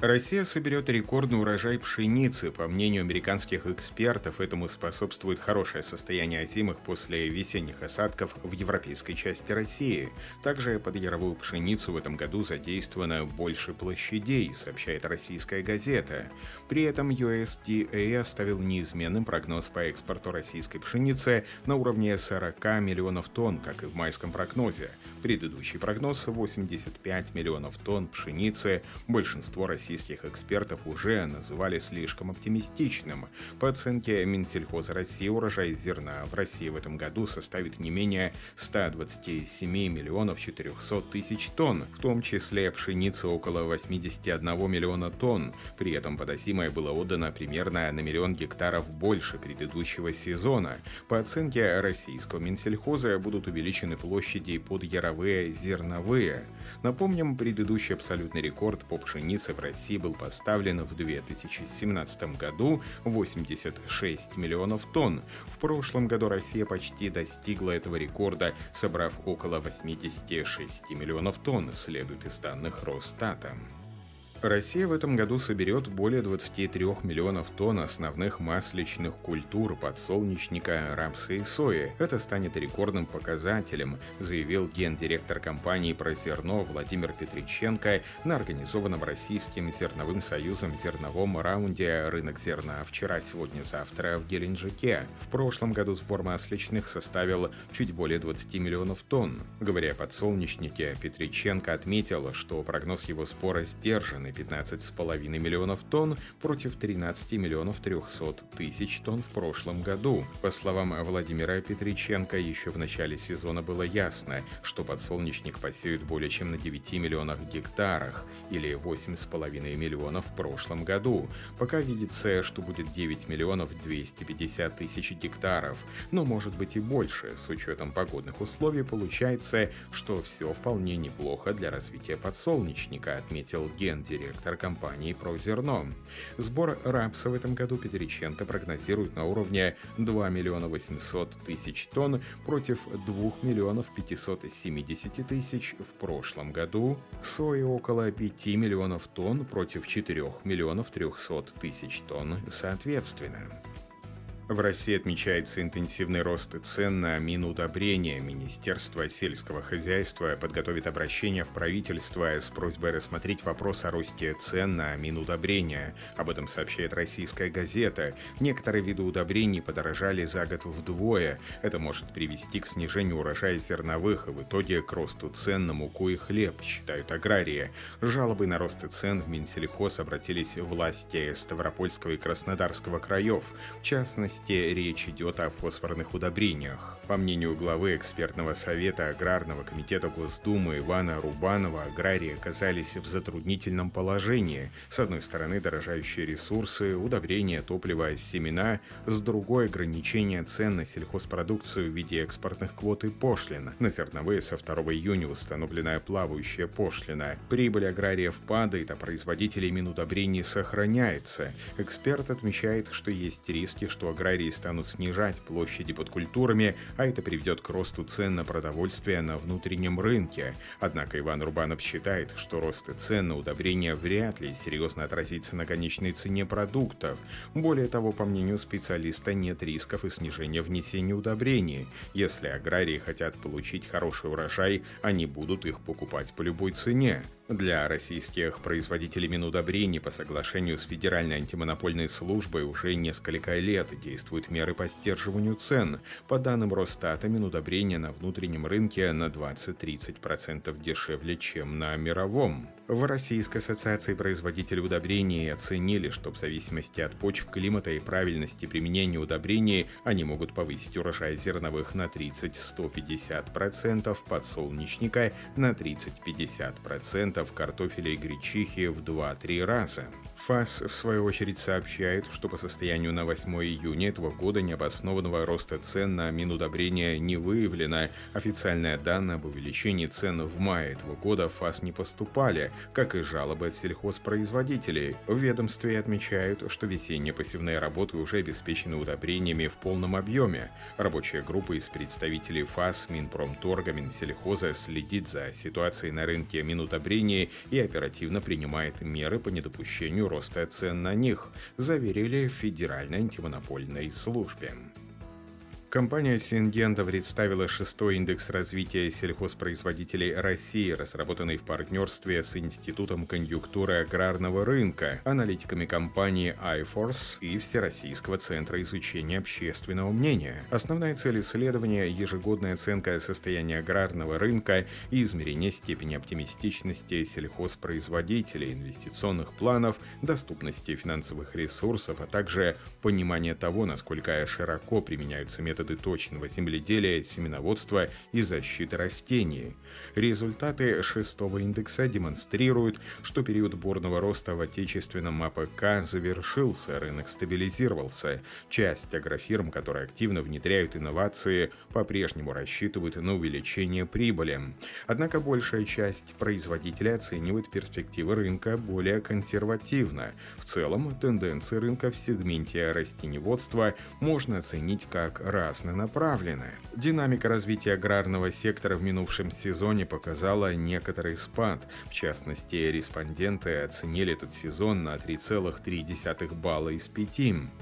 Россия соберет рекордный урожай пшеницы. По мнению американских экспертов, этому способствует хорошее состояние озимых после весенних осадков в европейской части России. Также под яровую пшеницу в этом году задействовано больше площадей, сообщает российская газета. При этом USDA оставил неизменным прогноз по экспорту российской пшеницы на уровне 40 миллионов тонн, как и в майском прогнозе. Предыдущий прогноз – 85 миллионов тонн пшеницы. Большинство российских российских экспертов уже называли слишком оптимистичным. По оценке Минсельхоза России урожай зерна в России в этом году составит не менее 127 миллионов 400 тысяч тонн, в том числе пшеницы около 81 миллиона тонн. При этом подосимое было отдано примерно на миллион гектаров больше предыдущего сезона. По оценке российского Минсельхоза будут увеличены площади под яровые зерновые. Напомним, предыдущий абсолютный рекорд по пшенице в России России был поставлен в 2017 году 86 миллионов тонн. В прошлом году Россия почти достигла этого рекорда, собрав около 86 миллионов тонн, следует из данных Росстата. Россия в этом году соберет более 23 миллионов тонн основных масличных культур подсолнечника, рапса и сои. Это станет рекордным показателем, заявил гендиректор компании «Прозерно» Владимир Петриченко на организованном Российским зерновым союзом зерновом раунде «Рынок зерна» вчера, сегодня, завтра в Геленджике. В прошлом году сбор масличных составил чуть более 20 миллионов тонн. Говоря о подсолнечнике, Петриченко отметил, что прогноз его сбора сдержан на 15,5 миллионов тонн против 13 миллионов 300 тысяч тонн в прошлом году. По словам Владимира Петриченко, еще в начале сезона было ясно, что подсолнечник посеют более чем на 9 миллионах гектарах, или 8,5 миллионов в прошлом году. Пока видится, что будет 9 миллионов 250 тысяч гектаров, но может быть и больше. С учетом погодных условий получается, что все вполне неплохо для развития подсолнечника, отметил гендиректор директор компании «Прозерно». Сбор рапса в этом году Петриченко прогнозирует на уровне 2 миллиона 800 тысяч тонн против 2 миллионов 570 тысяч в прошлом году, сои около 5 миллионов тонн против 4 миллионов 300 тысяч тонн соответственно. В России отмечается интенсивный рост цен на минудобрения. Министерство сельского хозяйства подготовит обращение в правительство с просьбой рассмотреть вопрос о росте цен на минудобрения. Об этом сообщает российская газета. Некоторые виды удобрений подорожали за год вдвое. Это может привести к снижению урожая зерновых и в итоге к росту цен на муку и хлеб, считают аграрии. Жалобы на рост цен в Минсельхоз обратились власти Ставропольского и Краснодарского краев. В частности, части речь идет о фосфорных удобрениях. По мнению главы экспертного совета Аграрного комитета Госдумы Ивана Рубанова, аграрии оказались в затруднительном положении. С одной стороны, дорожающие ресурсы, удобрения, топливо, семена, с другой – ограничение цен на сельхозпродукцию в виде экспортных квот и пошлин. На зерновые со 2 июня установленная плавающая пошлина. Прибыль аграриев падает, а производителей минудобрений сохраняется. Эксперт отмечает, что есть риски, что аграрии аграрии станут снижать площади под культурами, а это приведет к росту цен на продовольствие на внутреннем рынке. Однако Иван Рубанов считает, что рост цен на удобрения вряд ли серьезно отразится на конечной цене продуктов. Более того, по мнению специалиста, нет рисков и снижения внесения удобрений. Если аграрии хотят получить хороший урожай, они будут их покупать по любой цене. Для российских производителей минудобрений по соглашению с Федеральной антимонопольной службой уже несколько лет действуют меры по сдерживанию цен. По данным Росстата, минудобрения на внутреннем рынке на 20-30% дешевле, чем на мировом. В Российской ассоциации производителей удобрений оценили, что в зависимости от почв, климата и правильности применения удобрений они могут повысить урожай зерновых на 30-150%, подсолнечника на 30-50%, картофеля и гречихи в 2-3 раза. ФАС, в свою очередь, сообщает, что по состоянию на 8 июня этого года необоснованного роста цен на минудобрения не выявлено. Официальные данные об увеличении цен в мае этого года ФАС не поступали, как и жалобы от сельхозпроизводителей. В ведомстве отмечают, что весенние посевные работы уже обеспечены удобрениями в полном объеме. Рабочая группа из представителей ФАС, Минпромторга, Минсельхоза следит за ситуацией на рынке минудобрений и оперативно принимает меры по недопущению роста цен на них, заверили в Федеральной антимонопольной службе. Компания Сингента представила шестой индекс развития сельхозпроизводителей России, разработанный в партнерстве с Институтом конъюнктуры аграрного рынка, аналитиками компании iForce и Всероссийского центра изучения общественного мнения. Основная цель исследования – ежегодная оценка состояния аграрного рынка и измерение степени оптимистичности сельхозпроизводителей, инвестиционных планов, доступности финансовых ресурсов, а также понимание того, насколько широко применяются методы методы точного земледелия, семеноводства и защиты растений. Результаты шестого индекса демонстрируют, что период бурного роста в отечественном АПК завершился, рынок стабилизировался. Часть агрофирм, которые активно внедряют инновации, по-прежнему рассчитывают на увеличение прибыли. Однако большая часть производителей оценивает перспективы рынка более консервативно. В целом, тенденции рынка в сегменте растеневодства можно оценить как раз направлены. Динамика развития аграрного сектора в минувшем сезоне показала некоторый спад. В частности, респонденты оценили этот сезон на 3,3 балла из 5.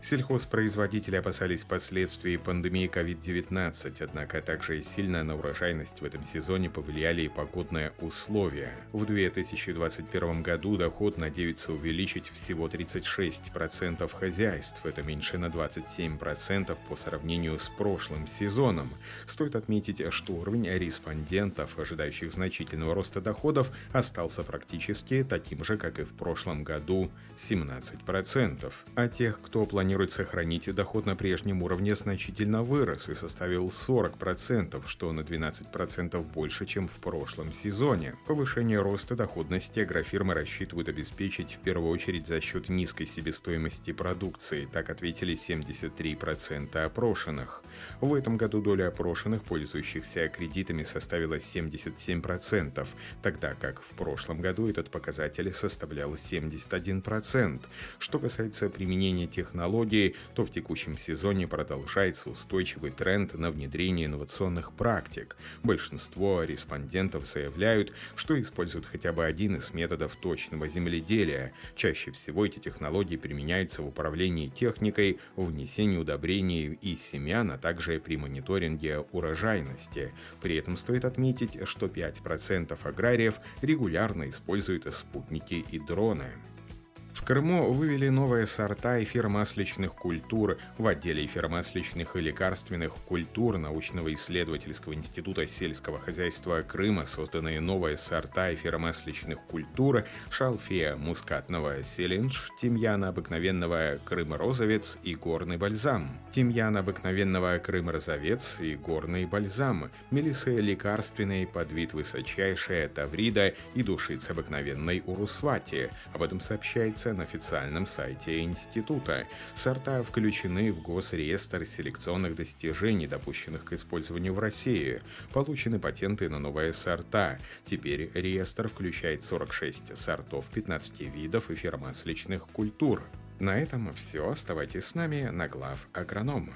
Сельхозпроизводители опасались последствий пандемии COVID-19, однако также сильно на урожайность в этом сезоне повлияли и погодные условия. В 2021 году доход надеются увеличить всего 36% хозяйств, это меньше на 27% по сравнению с прошлым сезоном. Стоит отметить, что уровень респондентов, ожидающих значительного роста доходов, остался практически таким же, как и в прошлом году – 17%. А тех, кто планирует сохранить доход на прежнем уровне, значительно вырос и составил 40%, что на 12% больше, чем в прошлом сезоне. Повышение роста доходности агрофирмы рассчитывают обеспечить в первую очередь за счет низкой себестоимости продукции, так ответили 73% опрошенных. В этом году доля опрошенных, пользующихся кредитами, составила 77%, тогда как в прошлом году этот показатель составлял 71%. Что касается применения технологий, то в текущем сезоне продолжается устойчивый тренд на внедрение инновационных практик. Большинство респондентов заявляют, что используют хотя бы один из методов точного земледелия. Чаще всего эти технологии применяются в управлении техникой, внесении удобрений и семян а также при мониторинге урожайности. При этом стоит отметить, что 5% аграриев регулярно используют спутники и дроны. В Крыму вывели новые сорта эфиромасличных культур. В отделе эфиромасличных и лекарственных культур научного исследовательского института сельского хозяйства Крыма созданы новые сорта эфиромасличных культур шалфея мускатного селендж, тимьяна обыкновенного крым-розовец и горный бальзам, тимьян обыкновенного крым-розовец и горный бальзам, мелисы лекарственный подвид высочайшая таврида и душица обыкновенной урусвати. Об этом сообщается информация на официальном сайте института. Сорта включены в Госреестр селекционных достижений, допущенных к использованию в России. Получены патенты на новые сорта. Теперь реестр включает 46 сортов 15 видов эфиромасличных культур. На этом все. Оставайтесь с нами на глав агронома.